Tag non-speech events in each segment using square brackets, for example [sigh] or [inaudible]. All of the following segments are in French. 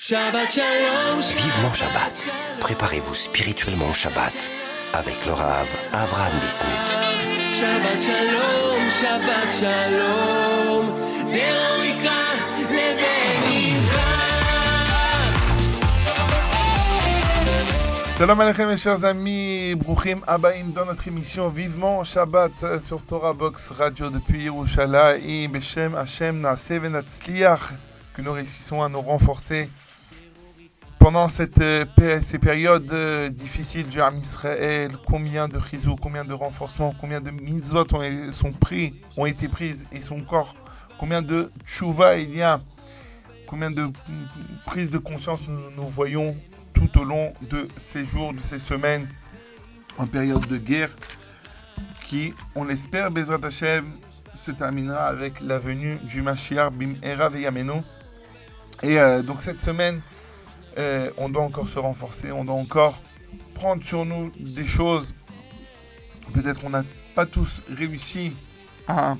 Shabbat Shalom. Vivement Shabbat. Préparez-vous spirituellement au Shabbat avec le Rav Avraham Bismuth. Shabbat Shalom. Shabbat Shalom. Shalom Aleichem mes chers amis, Bruchim Abaim dans notre émission Vivement Shabbat euh, sur Torah Box Radio depuis Yerushalayim, Beshem Hashem Naaseh Venatzliach, que nous réussissons à nous renforcer pendant cette, euh, ces périodes euh, difficiles du Ham Israël, combien de chizou, combien de renforcements, combien de mitzvot ont, sont pris, ont été prises et sont encore, combien de tchouva il y a, combien de prises de conscience nous, voyons tout au long de ces jours, de ces semaines, en période de guerre, qui, on l'espère, Bezrat se terminera avec la venue du Mashiach Bim Era Veyameno. Et euh, donc cette semaine, euh, on doit encore se renforcer, on doit encore prendre sur nous des choses. Peut-être qu'on n'a pas tous réussi à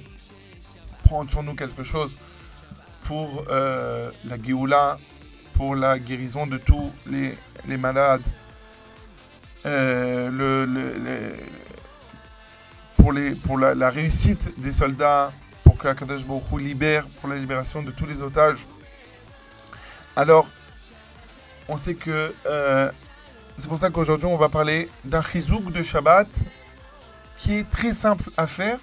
prendre sur nous quelque chose pour euh, la Géoula, pour la guérison de tous les, les malades, euh, le, pour, les, pour la, réussite des soldats, pour que Akadosh Baruch libère, pour la libération de tous les otages. Alors, on sait que euh, c'est pour ça qu'aujourd'hui on va parler d'un chizouk de Shabbat qui est très simple à faire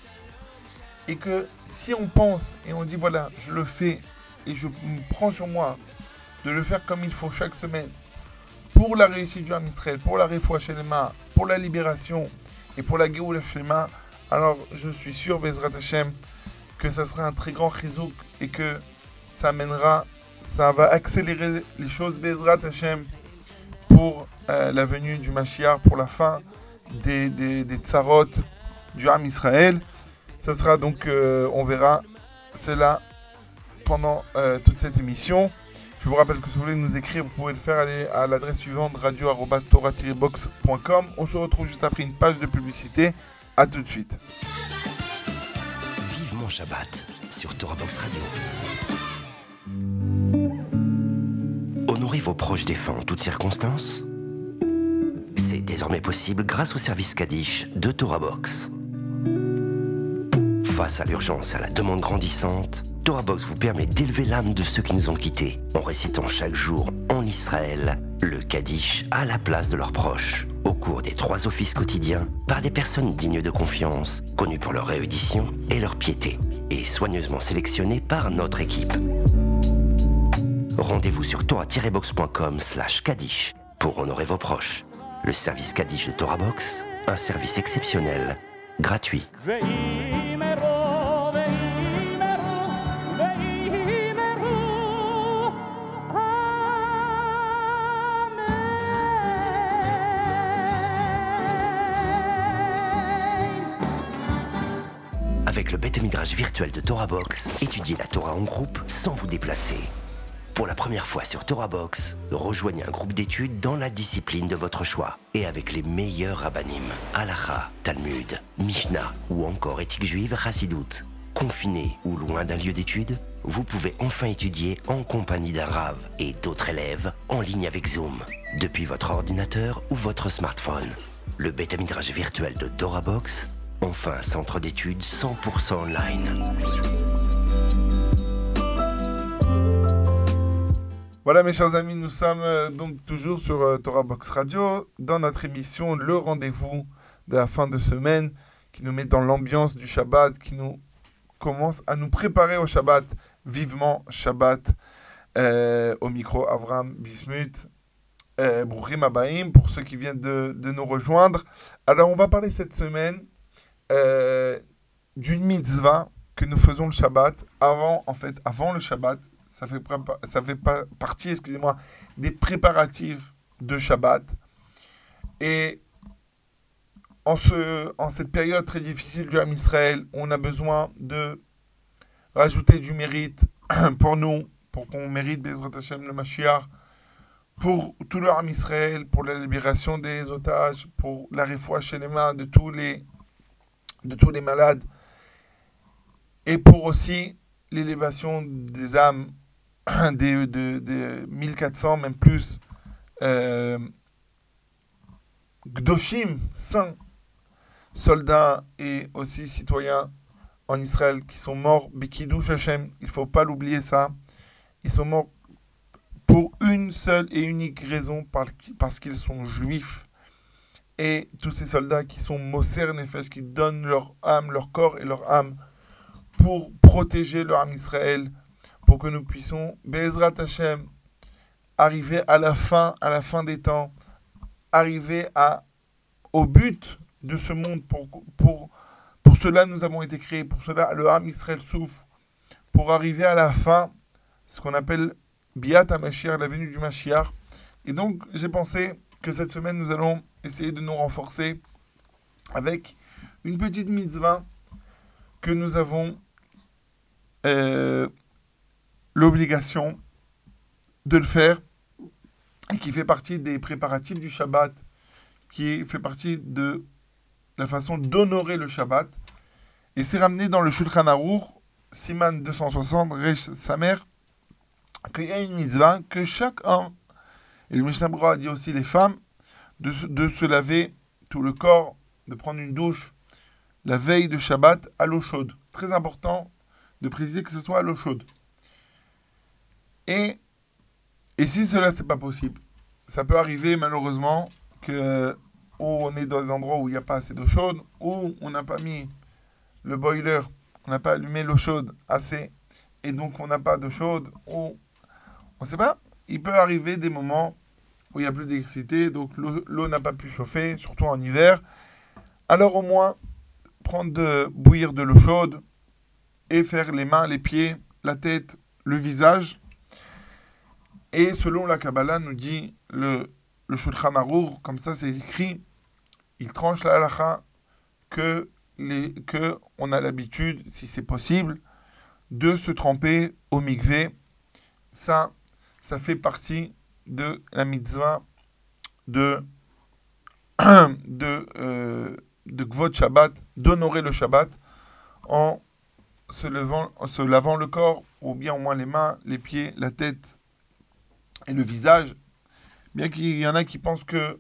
et que si on pense et on dit voilà, je le fais et je me prends sur moi de le faire comme il faut chaque semaine pour la réussite du Ham Israël, pour la Refoua Shelema, pour la libération et pour la Géoula Shelema, alors je suis sûr, Bezrat Hashem, que ça sera un très grand chizouk et que ça amènera, ça va accélérer les choses, Bezrat Hashem, pour euh, la venue du Mashiach, pour la fin des, des, des du Ham Israël. Ça sera donc, euh, on verra cela pendant euh, toute cette émission. Je vous rappelle que si vous voulez nous écrire, vous pouvez le faire aller à l'adresse suivante radio-tora-box.com. On se retrouve juste après une page de publicité. A tout de suite. Vivement Shabbat sur Torah Box Radio. Vos proches défunts en toutes circonstances. C'est désormais possible grâce au service Kaddish de Torah Box. Face à l'urgence et à la demande grandissante, Torah Box vous permet d'élever l'âme de ceux qui nous ont quittés en récitant chaque jour en Israël le Kaddish à la place de leurs proches, au cours des trois offices quotidiens par des personnes dignes de confiance, connues pour leur réédition et leur piété, et soigneusement sélectionnées par notre équipe. Rendez-vous sur torah-box.com slash Kaddish pour honorer vos proches. Le service Kaddish de Torah Box, un service exceptionnel, gratuit. Avec le Beth virtuel de Torah Box, étudiez la Torah en groupe sans vous déplacer. Pour la première fois sur Torah Box, rejoignez un groupe d'études dans la discipline de votre choix et avec les meilleurs rabbinim, Halacha, Talmud, Mishnah ou encore éthique juive Hassidout. Confiné ou loin d'un lieu d'études, vous pouvez enfin étudier en compagnie d'un Rav et d'autres élèves en ligne avec Zoom, depuis votre ordinateur ou votre smartphone. Le Beth Midrash virtuel de Torah Box, enfin centre d'études 100% online. Voilà mes chers amis, nous sommes euh, donc toujours sur euh, Torah Box Radio dans notre émission Le Rendez-vous de la fin de semaine qui nous met dans l'ambiance du Shabbat, qui nous commence à nous préparer au Shabbat, vivement Shabbat, euh, au micro Avram Bismuth, Bruchim Abaim, pour ceux qui viennent de, de nous rejoindre. Alors on va parler cette semaine d'une mitzvah que nous faisons le Shabbat avant, en fait, avant le Shabbat, ça fait, ça fait pas partie, excusez-moi, des préparatifs de Shabbat. Et en, ce, en cette période très difficile du Ham Israël, on a besoin de rajouter du mérite [clears throat] pour nous, pour qu'on mérite Bezrat Hashem le Mashiach, pour tout le Ham Israël, pour la libération des otages, pour la réfoua chez les mains de tous les, de tous les malades, et pour aussi l'élévation des âmes [coughs] des, de- des 1400, même plus, euh, Gdoshim, saints, soldats et aussi citoyens en Israël qui sont morts, Bikidouch Hashem, il ne faut pas l'oublier ça. Ils sont morts pour une seule et unique raison, par- parce qu'ils sont juifs. Et tous ces soldats qui sont Moser Nefesh, qui donnent leur âme, leur corps et leur âme pour protéger leur âme Israël, pour que nous puissions, Bezrat Hashem, arriver à la fin, à la fin des temps, arriver à, au but de ce monde. Pour, pour, pour cela, nous avons été créés. Pour cela, le âme Israël souffre. Pour arriver à la fin, ce qu'on appelle Biat HaMashiach, la venue du Mashiach. Et donc, j'ai pensé que cette semaine, nous allons essayer de nous renforcer avec une petite mitzvah que nous avons euh, l'obligation de le faire qui fait partie des préparatifs du Shabbat, qui fait partie de la façon d'honorer le Shabbat. Et c'est ramené dans le Shulchan Aruch, Siman 260, Resh Samer, qu'il y a une mitzvah que chaque homme, et le Mishnah a dit aussi les femmes, de, de se laver tout le corps, de prendre une douche la veille de Shabbat à l'eau chaude. Très important de préciser que ce soit à l'eau chaude. Et, si cela, c'est pas possible, ça peut arriver malheureusement que on est dans des endroits où il n'y a pas assez d'eau chaude, ou on n'a pas mis le boiler, on n'a pas allumé l'eau chaude assez, et donc on n'a pas d'eau chaude, ou on ne sait pas. Il peut arriver des moments où il n'y a plus d'électricité, donc l'eau n'a pas pu chauffer, surtout en hiver. Alors au moins, prendre de bouillir de l'eau chaude et faire les mains, les pieds, la tête, le visage. Et selon la Kabbalah, nous dit le, le Shulchan comme ça c'est écrit, il tranche la halakha que, les, que on a l'habitude, si c'est possible, de se tremper au mikvé. Ça, ça fait partie de la mitzvah de, [clears throat] de, euh, de Shabbat, d'honorer le Shabbat en se, levant, en se lavant le corps, ou bien au moins les mains, les pieds, la tête et le visage. Bien qu'il y en a qui pensent que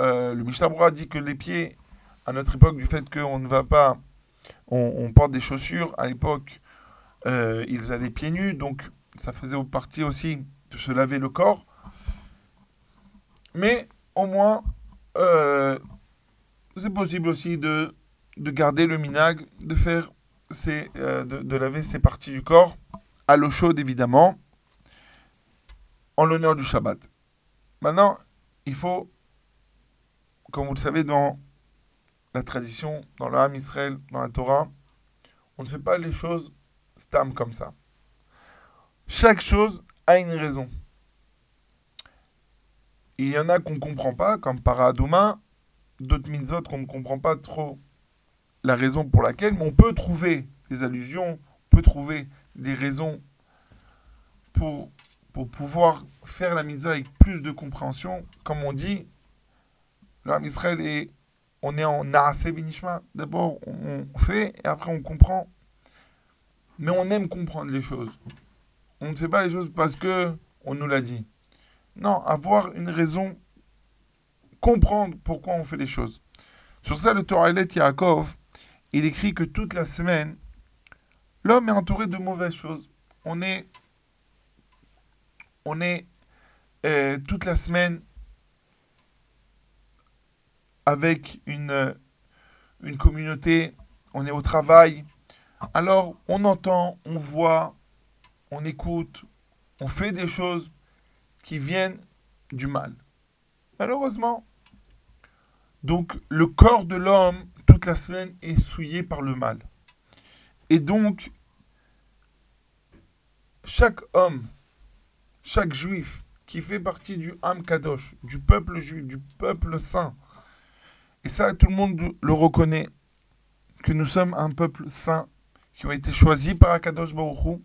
euh, le Mishnah dit que les pieds, à notre époque, du fait qu'on ne va pas, on, porte des chaussures, à l'époque, euh, ils allaient pieds nus, donc ça faisait partie aussi de se laver le corps. Mais au moins, euh, c'est possible aussi de, de garder le minag, de faire ses, euh, de, laver ses parties du corps à l'eau chaude évidemment, en l'honneur du Shabbat. Maintenant, il faut, comme vous le savez, dans la tradition, dans Ham Israël, dans la Torah, on ne fait pas les choses stam comme ça. Chaque chose a une raison. Il y en a qu'on ne comprend pas, comme Paradouma, d'autres mitzvot qu'on ne comprend pas trop la raison pour laquelle, mais on peut trouver des allusions, on peut trouver des raisons pour, pour pouvoir faire la mitzvah avec plus de compréhension. Comme on dit, Ham Israël est, on est en Naase Binishma. D'abord, on, on fait et après on comprend. Mais on aime comprendre les choses. On ne fait pas les choses parce que on nous l'a dit. Non, avoir une raison, comprendre pourquoi on fait les choses. Sur ça, le Torah Yaakov, il écrit que toute la semaine, l'homme est entouré de mauvaises choses. On est, on est euh, toute la semaine avec une, euh, une communauté, on est au travail. Alors, on entend, on voit, on écoute, on fait des choses qui viennent du mal. Malheureusement. Donc, le corps de l'homme, toute la semaine, est souillé par le mal. Et donc, chaque homme, chaque juif qui fait partie du Ham Kadosh, du peuple juif, du peuple saint, et ça, tout le monde le reconnaît, que nous sommes un peuple saint, qui ont été choisis par Akadosh Baruch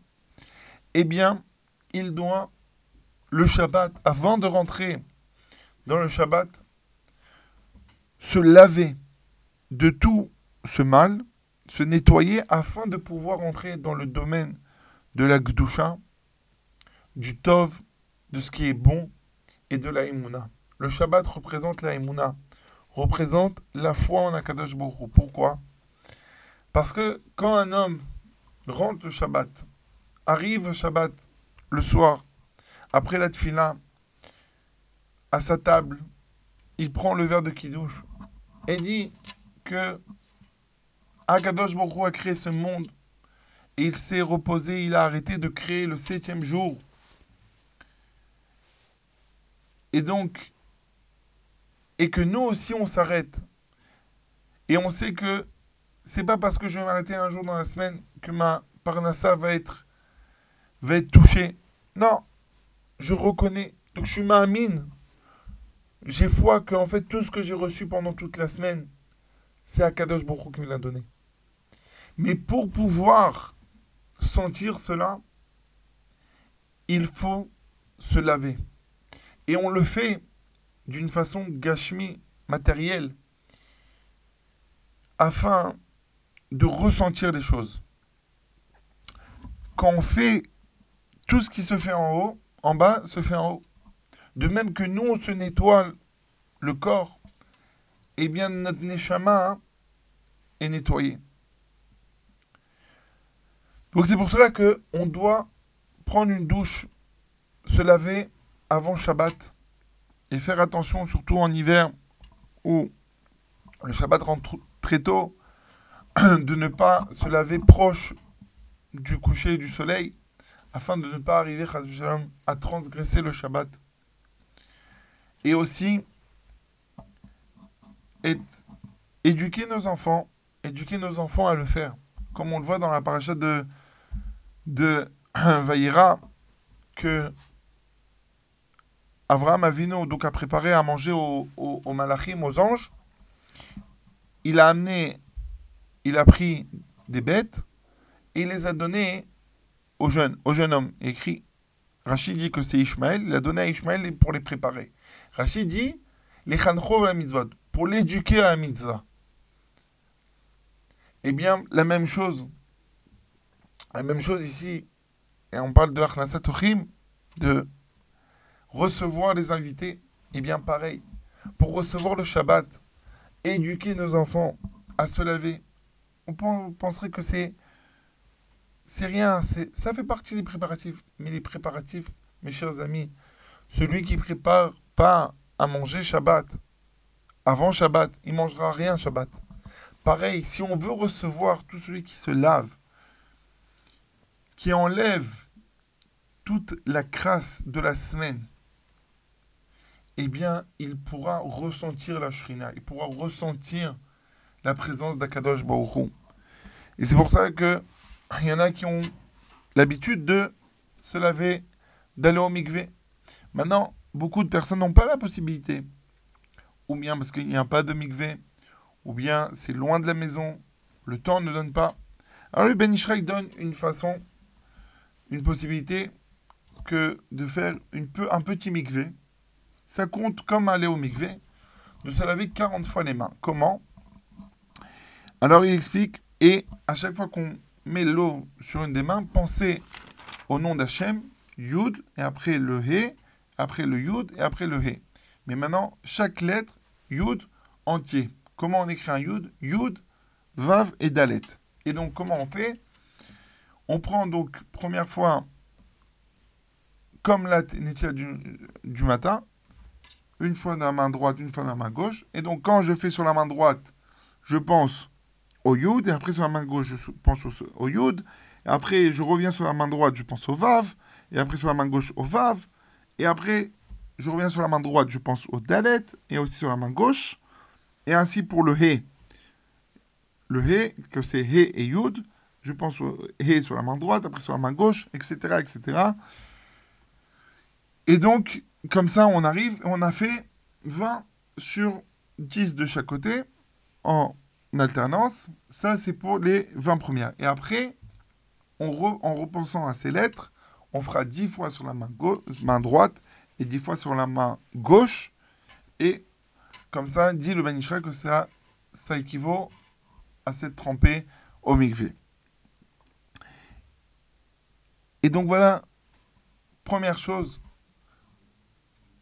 eh bien, il doit, le Shabbat, avant de rentrer dans le Shabbat, se laver de tout ce mal, se nettoyer afin de pouvoir entrer dans le domaine de la Gdusha, du Tov, de ce qui est bon et de la. Le Shabbat représente la représente la foi en Akadosh Hu. Pourquoi? Parce que quand un homme rentre le Shabbat, arrive le Shabbat le soir, après la tfila, à sa table, il prend le verre de Kiddush et dit que Akadosh Hu a créé ce monde et il s'est reposé, il a arrêté de créer le septième jour. Et donc, et que nous aussi on s'arrête. Et on sait que c'est pas parce que je vais m'arrêter un jour dans la semaine que ma parnassa va être, va touchée. Non, je reconnais. Donc je suis ma mine. J'ai foi que en fait tout ce que j'ai reçu pendant toute la semaine, c'est Akadosh Baruch qui me l'a donné. Mais pour pouvoir sentir cela, il faut se laver. Et on le fait d'une façon gashmi, matérielle, afin de ressentir les choses. Quand on fait tout ce qui se fait en haut, en bas se fait en haut. De même que nous, on se nettoie le corps, eh bien notre neshama est nettoyé. Donc c'est pour cela que on doit prendre une douche, se laver avant Shabbat et faire attention, surtout en hiver où le Shabbat rentre très tôt, [clears throat] de ne pas se laver proche du coucher du soleil afin de ne pas arriver à transgresser le Shabbat. Et aussi éduquer nos enfants, éduquer nos enfants à le faire, comme on le voit dans la paracha de, de [clears throat] Vaïra, que Avraham Avino donc a préparé à manger aux, aux, malachim, aux anges. Il a amené, il a pris des bêtes et il les a données au jeune, au jeune homme. écrit, Rachid dit que c'est Ishmaël, il a donné à Ishmaël pour les préparer. Rachid dit, les chancho la mitzvot, pour l'éduquer à la mitzvah. Eh bien, la même chose, la même chose ici, et on parle de Achnasat de recevoir les invités, eh bien pareil, pour recevoir le Shabbat, éduquer nos enfants à se laver, on penserait que c'est c'est rien, ça fait partie des préparatifs. Mais les préparatifs, mes chers amis, celui qui prépare pas à manger Shabbat, avant Shabbat, il mangera rien Shabbat. Pareil, si on veut recevoir tout celui qui se lave, qui enlève toute la crasse de la semaine, eh bien, il pourra ressentir la shrina, il pourra ressentir la présence d'Akadosh Baruch Et c'est pour ça que il y en a qui ont l'habitude de se laver, d'aller au mikvé. Maintenant, beaucoup de personnes n'ont pas la possibilité. Ou bien parce qu'il n'y a pas de mikvé, ou bien c'est loin de la maison, le temps ne donne pas. Alors le Ben donne une façon, une possibilité que de faire un petit mikvé ça compte comme aller au mikvé, de se laver 40 fois les mains. Comment? Alors il explique, et à chaque fois qu'on met l'eau sur une des mains, pensez au nom d'Hachem, Yud, et après le He, après le Yud, et après le He. Mais maintenant, chaque lettre, Yud, entier. Comment on écrit un Yud? Yud, Vav et Dalet. Et donc, comment on fait? On prend donc, première fois, comme la Netia du, du matin, une fois dans la main droite, une fois dans la main gauche. Et donc, quand je fais sur la main droite, je pense au yud, et après sur la main gauche, je pense au, yud. Et après, je reviens sur la main droite, je pense au vav. Et après, sur la main gauche, au vav. Et après, je reviens sur la main droite, je pense au dalet. Et aussi sur la main gauche. Et ainsi pour le he. Le he, que c'est he et yud. Je pense au he sur la main droite, après sur la main gauche, etc., etc. Et donc, comme ça, on arrive, on a fait 20 sur 10 de chaque côté en alternance. Ça, c'est pour les 20 premières. Et après, en repensant à ces lettres, on fera 10 fois sur la main, main droite et 10 fois sur la main gauche. Et comme ça, dit le Banishra que ça, ça équivaut à cette trempée au mikvé. Et donc voilà première chose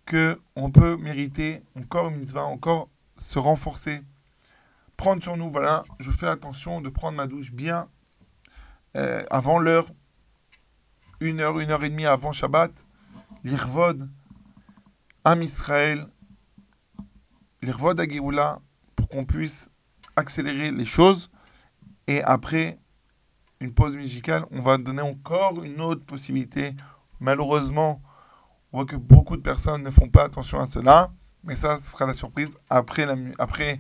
que on peut mériter, encore une mitzvah, encore se renforcer, prendre sur nous, voilà, je fais attention de prendre ma douche bien euh, avant l'heure, une heure, une heure et demie avant Shabbat, l'Irvod, Am Israël, l'Irvod à pour qu'on puisse accélérer les choses. Et après une pause musicale, on va donner encore une autre possibilité. Malheureusement, on voit que beaucoup de personnes ne font pas attention à cela. Mais ça, ce sera la surprise après, après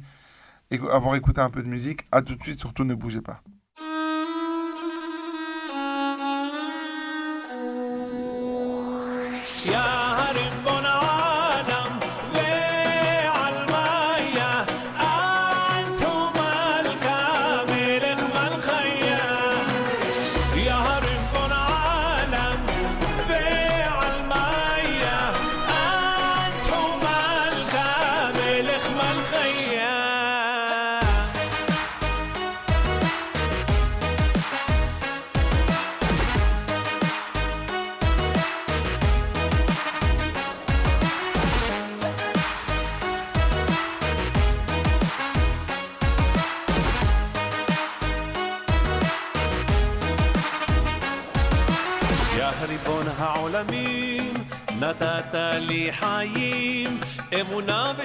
avoir écouté un peu de musique. À tout de suite, surtout ne bougez pas.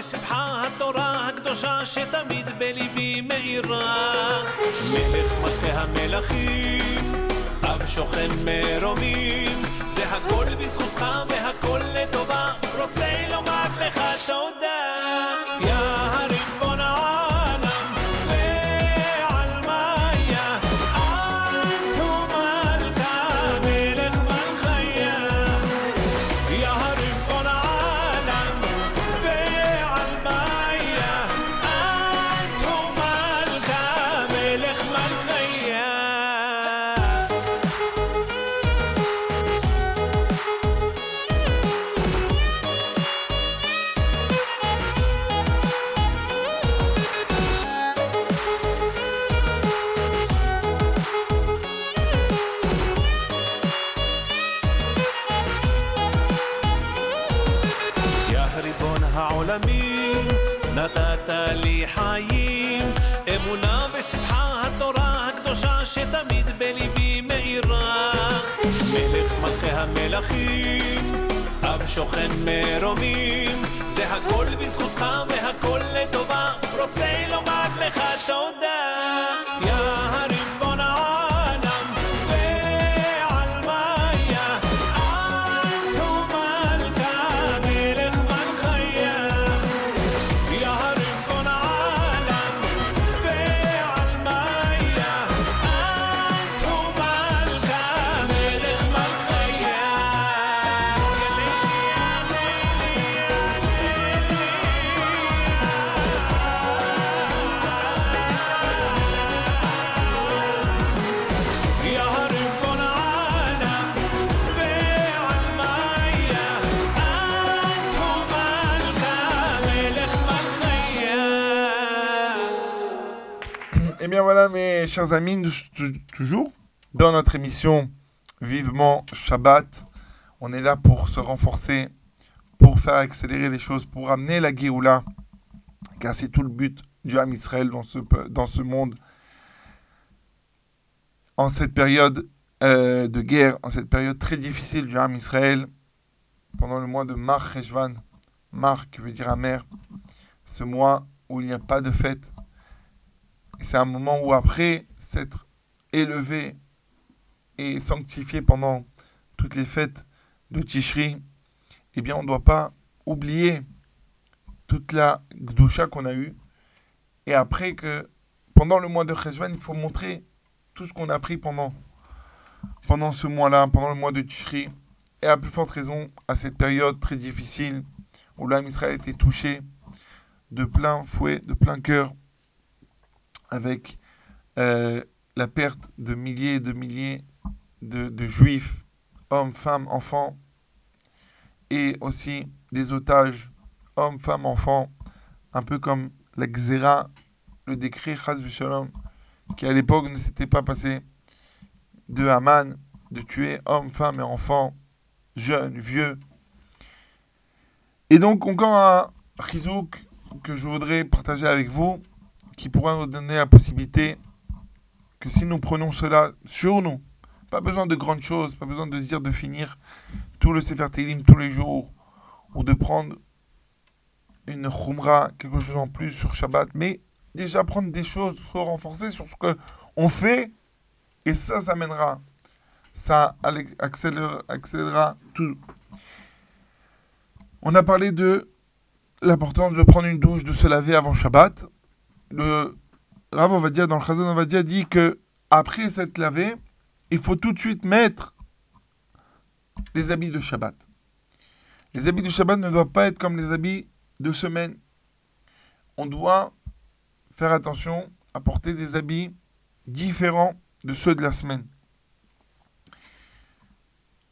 בשמחה התורה הקדושה שתמיד בליבי מאירה. מלך מלכי המלכים, עם שוכן מרומים, זה הכל בזכותך והכל לטובה, שוכן מרומים, זה הכל בזכותך והכל לטובה, רוצה לומר לך תודה. Eh bien voilà, mes chers amis, nous tou- toujours dans notre émission Vivement Shabbat. On est là pour se renforcer, pour faire accélérer les choses, pour amener la Géoula, car c'est tout le but du Ham Israël dans ce, dans ce monde. En cette période euh, de guerre, en cette période très difficile du Ham Israël, pendant le mois de Mar Cheshvan, Mar qui veut dire amer, ce mois où il n'y a pas de fête, c'est un moment où après s'être élevé et sanctifié pendant toutes les fêtes de Tishri, eh bien on ne doit pas oublier toute la gdoucha qu'on a eue. Et après que pendant le mois de Cheshvan, il faut montrer tout ce qu'on a appris pendant, pendant ce mois-là, pendant le mois de Tishri. Et à plus forte raison, à cette période très difficile où l'âme Israël était touché de plein fouet, de plein cœur avec euh, la perte de milliers et de milliers de, juifs, hommes, femmes, enfants, et aussi des otages, hommes, femmes, enfants, un peu comme la Xéra, le décret Chaz Shalom, qui à l'époque ne s'était pas passé de Haman, de tuer hommes, femmes et enfants jeunes, vieux. Et donc, encore un chizouk que je voudrais partager avec vous, qui pourra nous donner la possibilité que si nous prenons cela sur nous, pas besoin de grandes choses, pas besoin de se dire de finir tout le Sefer tous les jours, ou de prendre une khumra, quelque chose en plus sur Shabbat, mais déjà prendre des choses, se renforcer sur ce que on fait, et ça, ça mènera, ça accélérera tout. On a parlé de l'importance de prendre une douche, de se laver avant Shabbat. Le Rav Ovadia, dans le Chazon Ovadia, dit que après s'être lavé, il faut tout de suite mettre les habits de Shabbat. Les habits de Shabbat ne doivent pas être comme les habits de semaine. On doit faire attention à porter des habits différents de ceux de la semaine.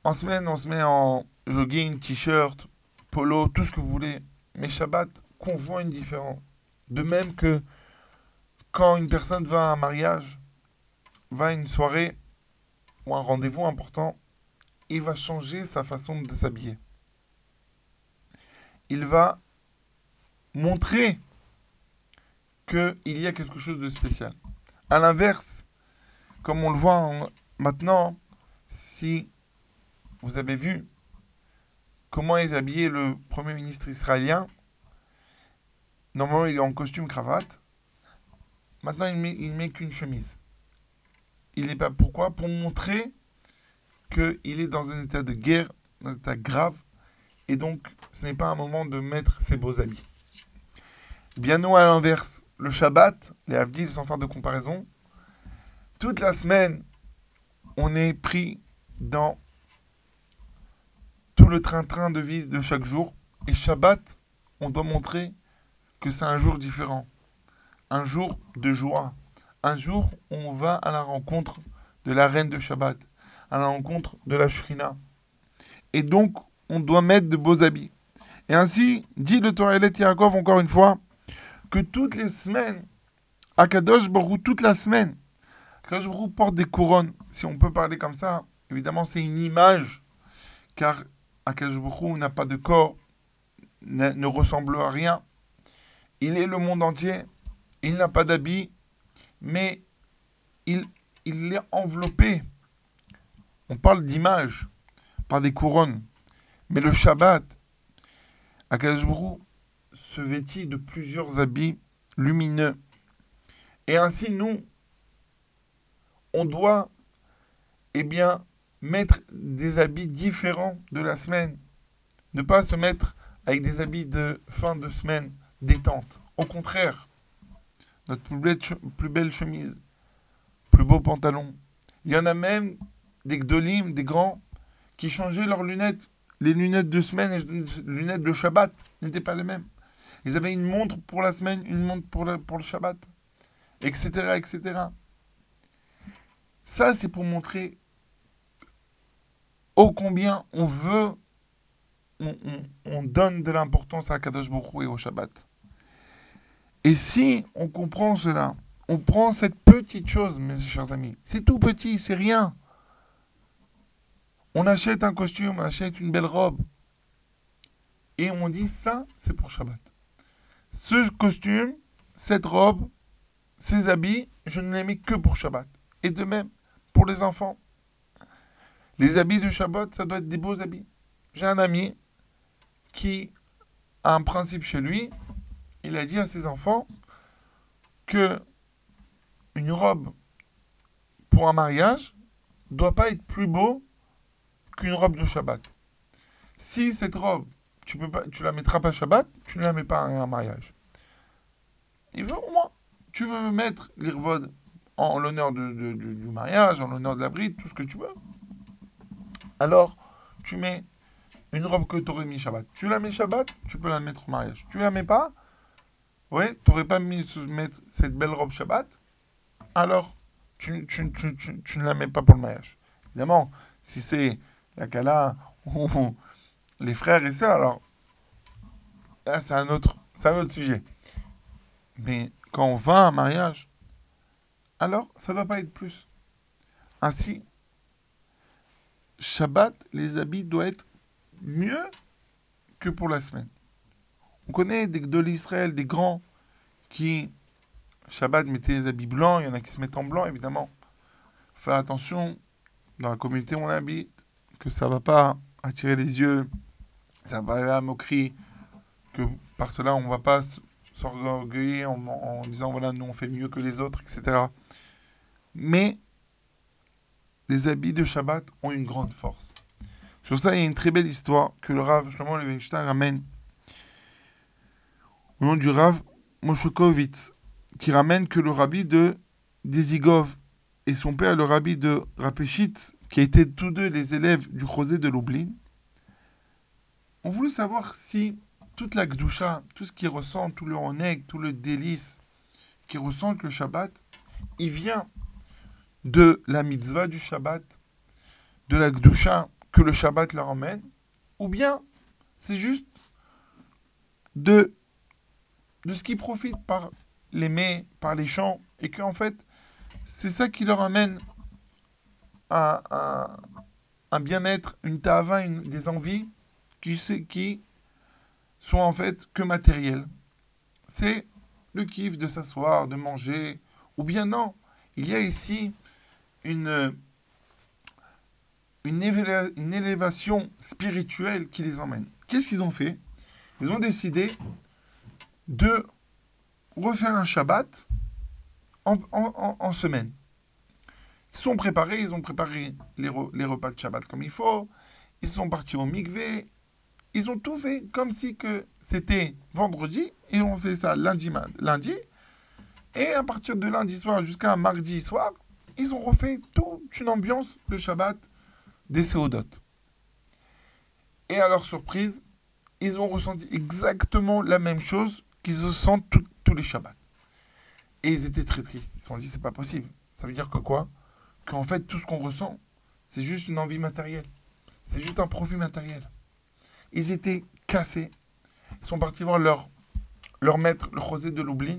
En semaine, on se met en jogging, t-shirt, polo, tout ce que vous voulez. Mais Shabbat, qu'on voit une différence. De même que quand une personne va à un mariage, va à une soirée ou un rendez-vous important, il va changer sa façon de s'habiller. Il va montrer qu'il y a quelque chose de spécial. À l'inverse, comme on le voit en- maintenant, si vous avez vu comment est habillé le Premier ministre israélien, normalement il est en costume cravate, maintenant il met, il met qu'une chemise. Il est pas pourquoi? Pour montrer qu'il est dans un état de guerre, un état grave, et donc ce n'est pas un moment de mettre ses beaux habits. Bien nous à l'inverse, le Shabbat, les Havdil sans faire de comparaison, toute la semaine, on est pris dans tout le train-train de vie de chaque jour. Et Shabbat, on doit montrer que c'est un jour différent. Un jour de joie. Un jour on va à la rencontre de la reine de Shabbat. À la rencontre de la Shrina. Et donc, on doit mettre de beaux habits. Et ainsi, dit le Torah Yaakov encore une fois, que toutes les semaines, Akadosh Baruch toute la semaine, Akadosh Baruch porte des couronnes. Si on peut parler comme ça, évidemment, c'est une image, car Akadosh Baruch n'a pas de corps, ne ressemble à rien. Il est le monde entier, il n'a pas d'habit, mais il, est enveloppé. On parle d'image, par des couronnes. Mais le Shabbat, Akadosh Baruch se vêtit de plusieurs habits lumineux. Et ainsi, nous, on doit, eh bien, mettre des habits différents de la semaine. Ne pas se mettre avec des habits de fin de semaine détente. Au contraire, notre plus belle, chemise, plus beau pantalon. Il y en a même des gdolim, des grands, qui changeaient leurs lunettes. Les lunettes de semaine et les lunettes de Shabbat n'étaient pas les mêmes. Ils avaient une montre pour la semaine, une montre pour le, Shabbat, etc., etc. Ça, c'est pour montrer ô combien on veut, on, on- on donne de l'importance à Kadosh Baruch Hu et au Shabbat. Et si on comprend cela, on prend cette petite chose, mes chers amis, c'est tout petit, c'est rien. On achète un costume, on achète une belle robe, et on dit ça, c'est pour Shabbat. Ce costume, cette robe, ces habits, je ne les mets que pour Shabbat. Et de même, pour les enfants. Les habits de Shabbat, ça doit être des beaux habits. J'ai un ami qui a un principe chez lui. Il a dit à ses enfants que une robe pour un mariage doit pas être plus beau qu'une robe de Shabbat. Si cette robe, tu peux pas, tu la mettras pas Shabbat, tu ne la mets pas à un mariage. Il veut au moins, tu veux me mettre l'irvod en l'honneur de- du mariage, en l'honneur de la bride, tout ce que tu veux. Alors, tu mets une robe que tu aurais mis Shabbat. Tu la mets Shabbat, tu peux la mettre au mariage. Tu la mets pas, ouais, tu n'aurais pas mis mettre cette belle robe Shabbat, alors tu, tu- tu- tu- tu ne la mets pas pour le mariage. Évidemment, si c'est la Kala [laughs] ou les frères et sœurs, alors là, c'est un autre, c'est un autre sujet. Mais quand on va à un mariage, alors ça ne doit pas être plus. Ainsi, Shabbat, les habits doivent être mieux que pour la semaine. On connaît de l'Israël, des grands qui, Shabbat, mettaient des habits blancs, il y en a qui se mettent en blanc, évidemment. Faire attention, dans la communauté où on habite, que ça va pas attirer les yeux, ça va la moquerie, que par cela on va pas s'orgueillir en, en disant voilà, nous on fait mieux que les autres, etc. Mais les habits de Shabbat ont une grande force. Sur ça, il y a une très belle histoire que le Rav Shlomo Levenstein ramène au nom du Rav Moshekovitz, qui ramène que le rabbi de Dezigov et son père, le rabbi de Rapeshitz, qui étaient tous deux les élèves du José de Lublin, ont voulu savoir si toute la Gdusha, tout ce qui ressent, tout le oneg, tout le délice qui ressentent le Shabbat, il vient de la mitzvah du Shabbat, de la Gdusha que le Shabbat leur emmène, ou bien c'est juste de, de ce qui profite par les mets, par les chants, et qu'en fait, c'est ça qui leur amène un, un- bien-être, une tava, des envies qui, qui sont en fait que matérielles. C'est le kiff de s'asseoir, de manger, ou bien non, il y a ici une, une élévation spirituelle qui les emmène. Qu'est-ce qu'ils ont fait? Ils ont décidé de refaire un Shabbat en, semaine. Ils sont préparés, ils ont préparé les, re- les repas de Shabbat comme il faut, ils sont partis au mikvé, ils ont tout fait comme si c'était vendredi, et on fait ça lundi, lundi, et à partir de lundi soir jusqu'à mardi soir, ils ont refait toute une ambiance de Shabbat des Séodotes. Et à leur surprise, ils ont ressenti exactement la même chose qu'ils ressentent tout- tous les Shabbats. Et ils étaient très tristes. Ils se sont dit, c'est pas possible. Ça veut dire que quoi? Qu'en fait, tout ce qu'on ressent, c'est juste une envie matérielle. C'est juste un profit matériel. Ils étaient cassés. Ils sont partis voir leur, leur maître, le José de Lublin.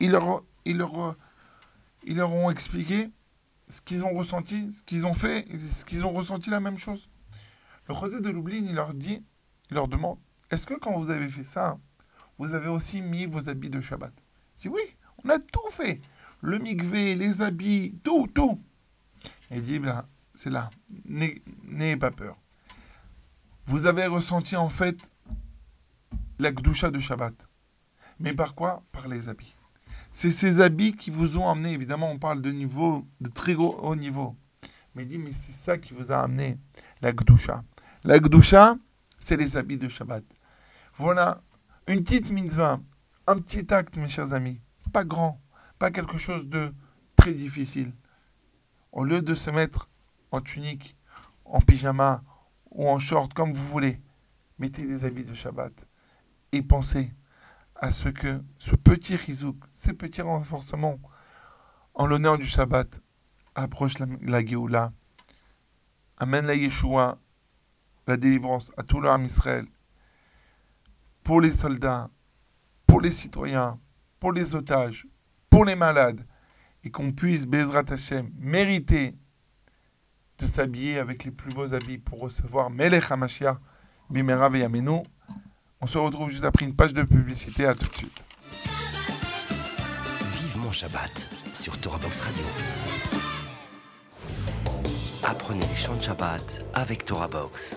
Ils leur, ils, leur, ils leur ont expliqué ce qu'ils ont ressenti, ce qu'ils ont fait, ce qu'ils ont ressenti la même chose. Le José de Lublin, il leur dit, il leur demande, est-ce que quand vous avez fait ça, vous avez aussi mis vos habits de Shabbat Il dit, oui, on a tout fait. Le mikvé, les habits, tout, tout. Et il dit, ben, c'est là, n'ayez pas peur. Vous avez ressenti en fait la Gdusha de Shabbat. Mais par quoi? Par les habits. C'est ces habits qui vous ont amené, évidemment, on parle de niveau, de très haut niveau. Mais il dit, mais c'est ça qui vous a amené la Gdusha. La Gdusha, c'est les habits de Shabbat. Voilà une petite mitzvah, un petit acte, mes chers amis. Pas grand, pas quelque chose de très difficile. Au lieu de se mettre en tunique, en pyjama ou en short, comme vous voulez, mettez des habits de Shabbat et pensez à ce que ce petit rizouk, ces petits renforcements en l'honneur du Shabbat approche la, la Géoula, amène la Yeshua, la délivrance à tout l'âme Israël, pour les soldats, pour les citoyens, pour les otages, pour les malades, et qu'on puisse, Bezrat Hashem, mériter de s'habiller avec les plus beaux habits pour recevoir Melech HaMashiach, Bimera Veyamenu. On se retrouve juste après une page de publicité. À tout de suite. Vive mon Shabbat sur Torah Box Radio. Apprenez les chants de Shabbat avec Torah Box.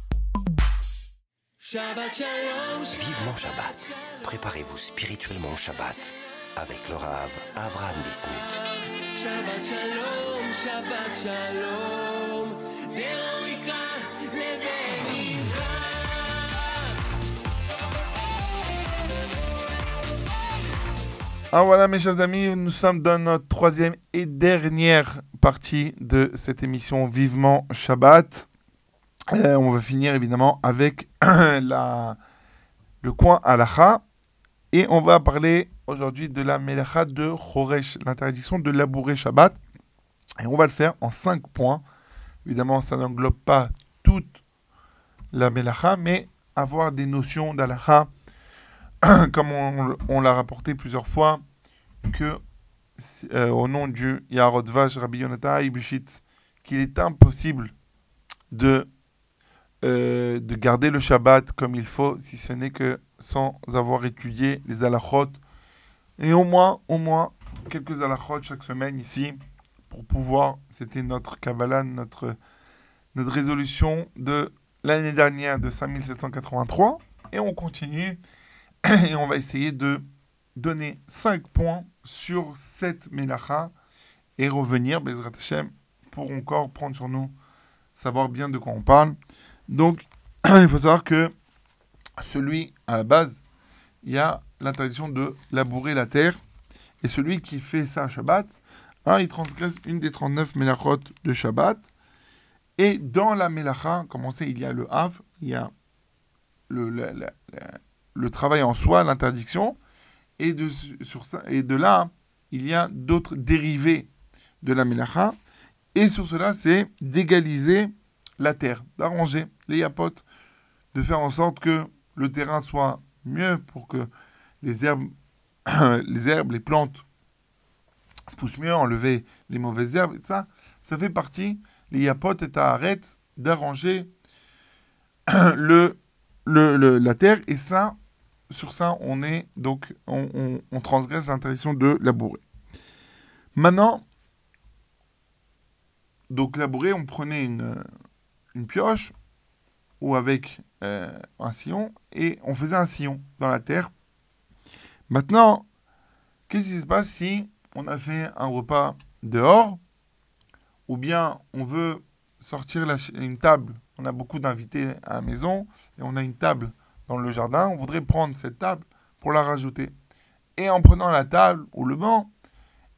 Shabbat shalom, Vivement Shabbat. Préparez-vous spirituellement au Shabbat avec le Rav Avram Bismuth. Shabbat shalom, Shabbat shalom. Ah voilà mes chers amis, nous sommes dans notre troisième et dernière partie de cette émission Vivement Shabbat. Euh, on va finir évidemment avec [clears throat] la, le coin Alacha et on va parler aujourd'hui de la Melacha de Choresh, l'interdiction de labourer Shabbat. Et on va le faire en cinq points. Évidemment, ça n'englobe pas toute la Melacha, mais avoir des notions d'Alacha [clears throat] comme on, l'a rapporté plusieurs fois, que euh, au nom du Yarod Vash Rabbi Yonatan Ibishit, qu'il est impossible de, euh, de garder le Shabbat comme il faut, si ce n'est que sans avoir étudié les halachot, et au moins, au moins, quelques halachot chaque semaine ici, pour pouvoir, c'était notre Kabbalah, notre, notre résolution de l'année dernière de 5783, et on continue [clears throat] et on va essayer de donner 5 points sur cette Melacha et revenir, Bezrat Hashem, pour encore prendre sur nous, savoir bien de quoi on parle. Donc, [clears throat] il faut savoir que celui, à la base, il y a l'interdiction de labourer la terre, et celui qui fait ça à Shabbat, il transgresse une des 39 Melachot de Shabbat, et dans la Melacha, comme on sait, il y a le Hav, il y a le, le travail en soi, l'interdiction, et de, sur ça, et de là, il y a d'autres dérivés de la Melacha, et sur cela, c'est d'égaliser la terre, d'arranger les yapotes, de faire en sorte que le terrain soit mieux pour que les herbes, [coughs] les herbes, les plantes poussent mieux, enlever les mauvaises herbes, et tout ça, ça fait partie, les yapotes et arrête d'arranger [coughs] le, le, le- la terre, et ça, sur ça, on est donc on, on- on transgresse l'interdiction de labourer. Maintenant, donc labourer, on prenait une, une pioche ou avec euh, un sillon et on faisait un sillon dans la terre. Maintenant, qu'est-ce qui se passe si on a fait un repas dehors ou bien on veut sortir une table? On a beaucoup d'invités à la maison et on a une table dans le jardin, on voudrait prendre cette table pour la rajouter. Et en prenant la table ou le banc,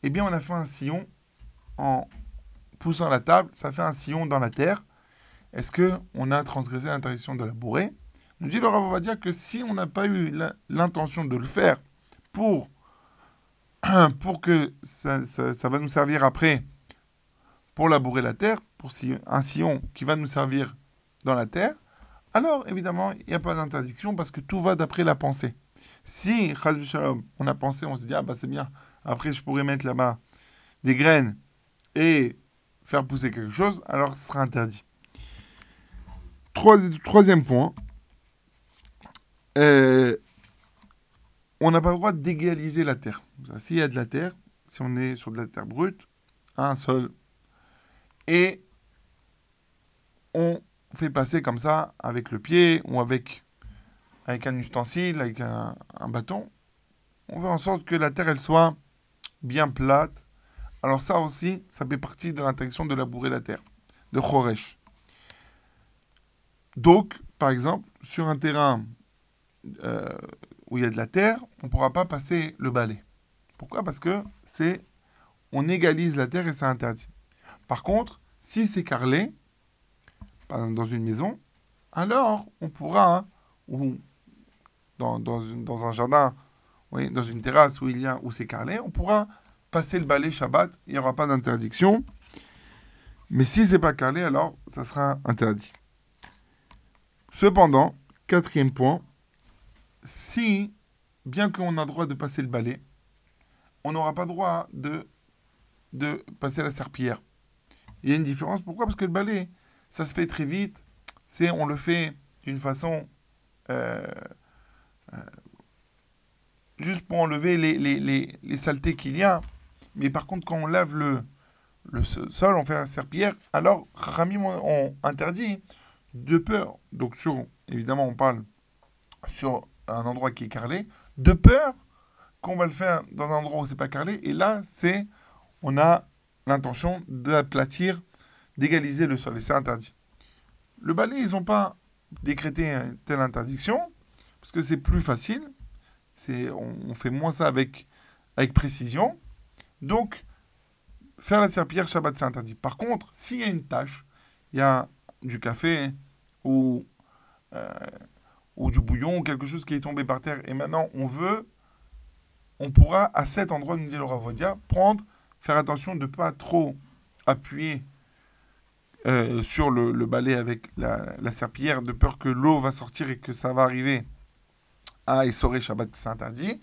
eh bien on a fait un sillon en poussant la table, ça fait un sillon dans la terre. Est-ce que on a transgressé l'interdiction de labourer Nous dit le Rav va dire que si on n'a pas eu la- l'intention de le faire pour, [clears throat] pour que ça, va nous servir après pour labourer la terre, pour un sillon qui va nous servir dans la terre, alors évidemment, il n'y a pas d'interdiction parce que tout va d'après la pensée. Si, on a pensé, on se dit, ah bah c'est bien, après je pourrais mettre là-bas des graines et faire pousser quelque chose, alors ce sera interdit. Troisi- troisième point, euh, on n'a pas le droit d'égaliser la terre. S'il y a de la terre, si on est sur de la terre brute, un sol, et on fait passer comme ça avec le pied ou avec, un ustensile, avec un, bâton. On fait en sorte que la terre soit bien plate. Alors ça aussi, ça fait partie de l'interdiction de labourer la terre, de Choresh. Donc, par exemple, sur un terrain euh, où il y a de la terre, on ne pourra pas passer le balai. Pourquoi? Parce que c'est on égalise la terre et c'est interdit. Par contre, si c'est carrelé, dans une maison, alors on pourra, hein, ou dans, dans un jardin, oui, dans une terrasse où il y a où c'est carrelé, on pourra passer le balai Shabbat, il n'y aura pas d'interdiction. Mais si c'est pas carrelé, alors ça sera interdit. Cependant, quatrième point, si, bien qu'on a droit de passer le balai, on n'aura pas droit de, de passer la serpillière. Il y a une différence. Pourquoi? Parce que le balai, ça se fait très vite. C'est, on le fait d'une façon euh, euh, juste pour enlever les, les, les, saletés qu'il y a. Mais par contre, quand on lave le, le so- sol, on fait la serpillière, alors Ramim on interdit de peur. Donc sur, évidemment, on parle sur un endroit qui est carrelé, de peur qu'on va le faire dans un endroit où c'est pas carrelé. Et là, c'est, on a l'intention d'aplatir, d'égaliser le sol. Et c'est interdit. Le balai, ils n'ont pas décrété telle interdiction, parce que c'est plus facile. C'est, on, on fait moins ça avec, avec précision. Donc, faire la serpillière Shabbat, c'est interdit. Par contre, s'il y a une tâche, il y a du café ou, euh, ou du bouillon ou quelque chose qui est tombé par terre, et maintenant on veut, on pourra à cet endroit, nous dit le Ravodia, prendre, faire attention de ne pas trop appuyer euh, sur le, le balai avec la, la serpillière, de peur que l'eau va sortir et que ça va arriver à essorer Shabbat, c'est interdit.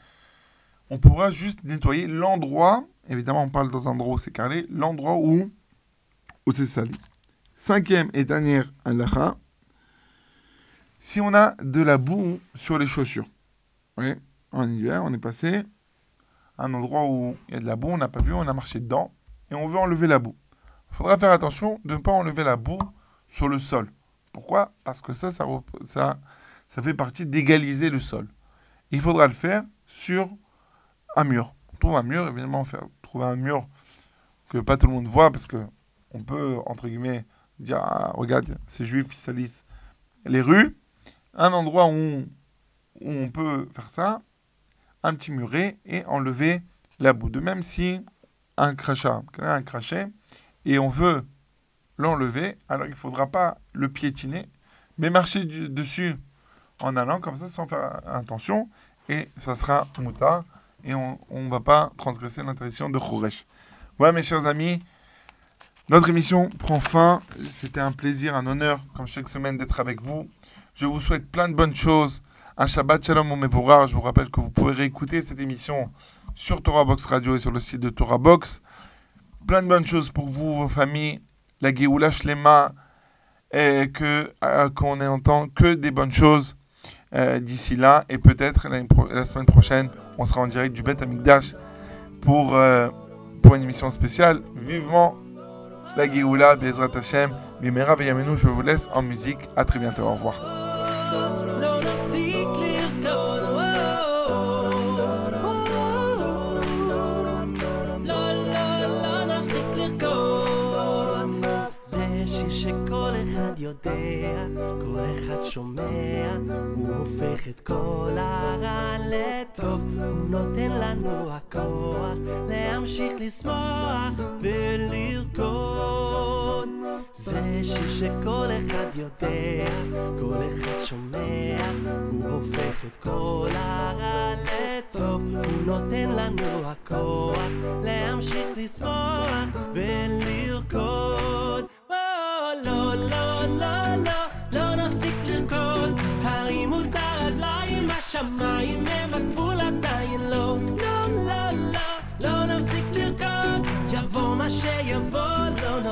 On pourra juste nettoyer l'endroit, évidemment on parle dans un endroit où c'est carré, l'endroit où, où c'est sali. Cinquième et dernière halakha, si on a de la boue sur les chaussures, oui, en hiver, on est passé à un endroit où il y a de la boue, on n'a pas vu, on a marché dedans, et on veut enlever la boue. Il faudra faire attention de ne pas enlever la boue sur le sol. Pourquoi? Parce que ça, ça, ça, fait partie d'égaliser le sol. Il faudra le faire sur un mur. On trouve un mur, évidemment, trouver un mur que pas tout le monde voit, parce que on peut, entre guillemets, dire, ah, regarde, ces juifs, ils salissent les rues. Un endroit où on, où on peut faire ça, un petit muret, et enlever la boue. De même si un crachat, un crachet, et on veut l'enlever, alors il ne faudra pas le piétiner, mais marcher dessus en allant comme ça sans faire attention, et ça sera mouta, et on ne va pas transgresser l'interdiction de Khoresh. Voilà mes chers amis, notre émission prend fin. C'était un plaisir, un honneur, comme chaque semaine, d'être avec vous. Je vous souhaite plein de bonnes choses. Un Shabbat Shalom au Mevorah. Je vous rappelle que vous pouvez réécouter cette émission sur Torah Box Radio et sur le site de Torah Box. Plein de bonnes choses pour vous, vos familles. La Géoula Shlema. Et que, euh, qu'on n'entend que des bonnes choses euh, d'ici là. Et peut-être la semaine prochaine, on sera en direct du Bet Amikdash pour, euh, pour une émission spéciale. Vivement la Géoula, Bezrat Hashem, Bimera Veyamenu, je vous laisse en musique. À très bientôt, au revoir. יודע, כל אחד שומע, הוא הופך את כל הרע לטוב, הוא נותן לנו הכוח להמשיך לשמוח ולרקוד. זה שיר שכל אחד יודע, כל אחד שומע, הוא הופך את כל הרע לטוב, הוא נותן לנו הכוח להמשיך לשמוח ולרקוד. או, לא, לא, לא, לא, לא נפסיק לרקוד, תרימו את הרגליים, השמיים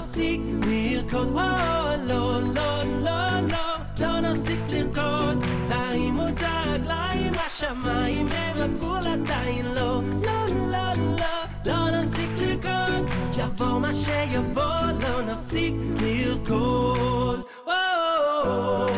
נפסיק לרקוד. או, לא, לא, לא, לא, לא נפסיק לרקוד, תרימו את הרגליים, השמיים הם הגבול עדיין לא. לא, לא, לא, לא נפסיק לרקוד, יבוא מה שיבוא, לא נפסיק לרקוד. או,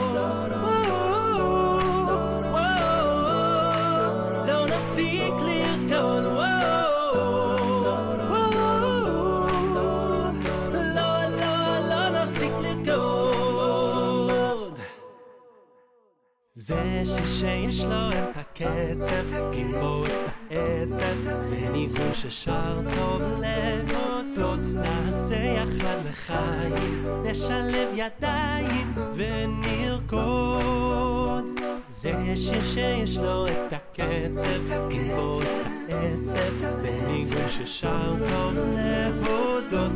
זה ששיש לו את הקצב, אין בו את העצב, זה ניגון ששר טוב להודות, נעשה יחד לחיים, נשלב ידיים ונרקוד. זה שיר שיש לו את הקצב, אין בו את העצב, זה ניגון ששר טוב להודות,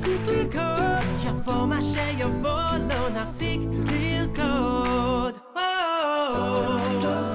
cyclicod Jag var man tjej, jag var lån av oh.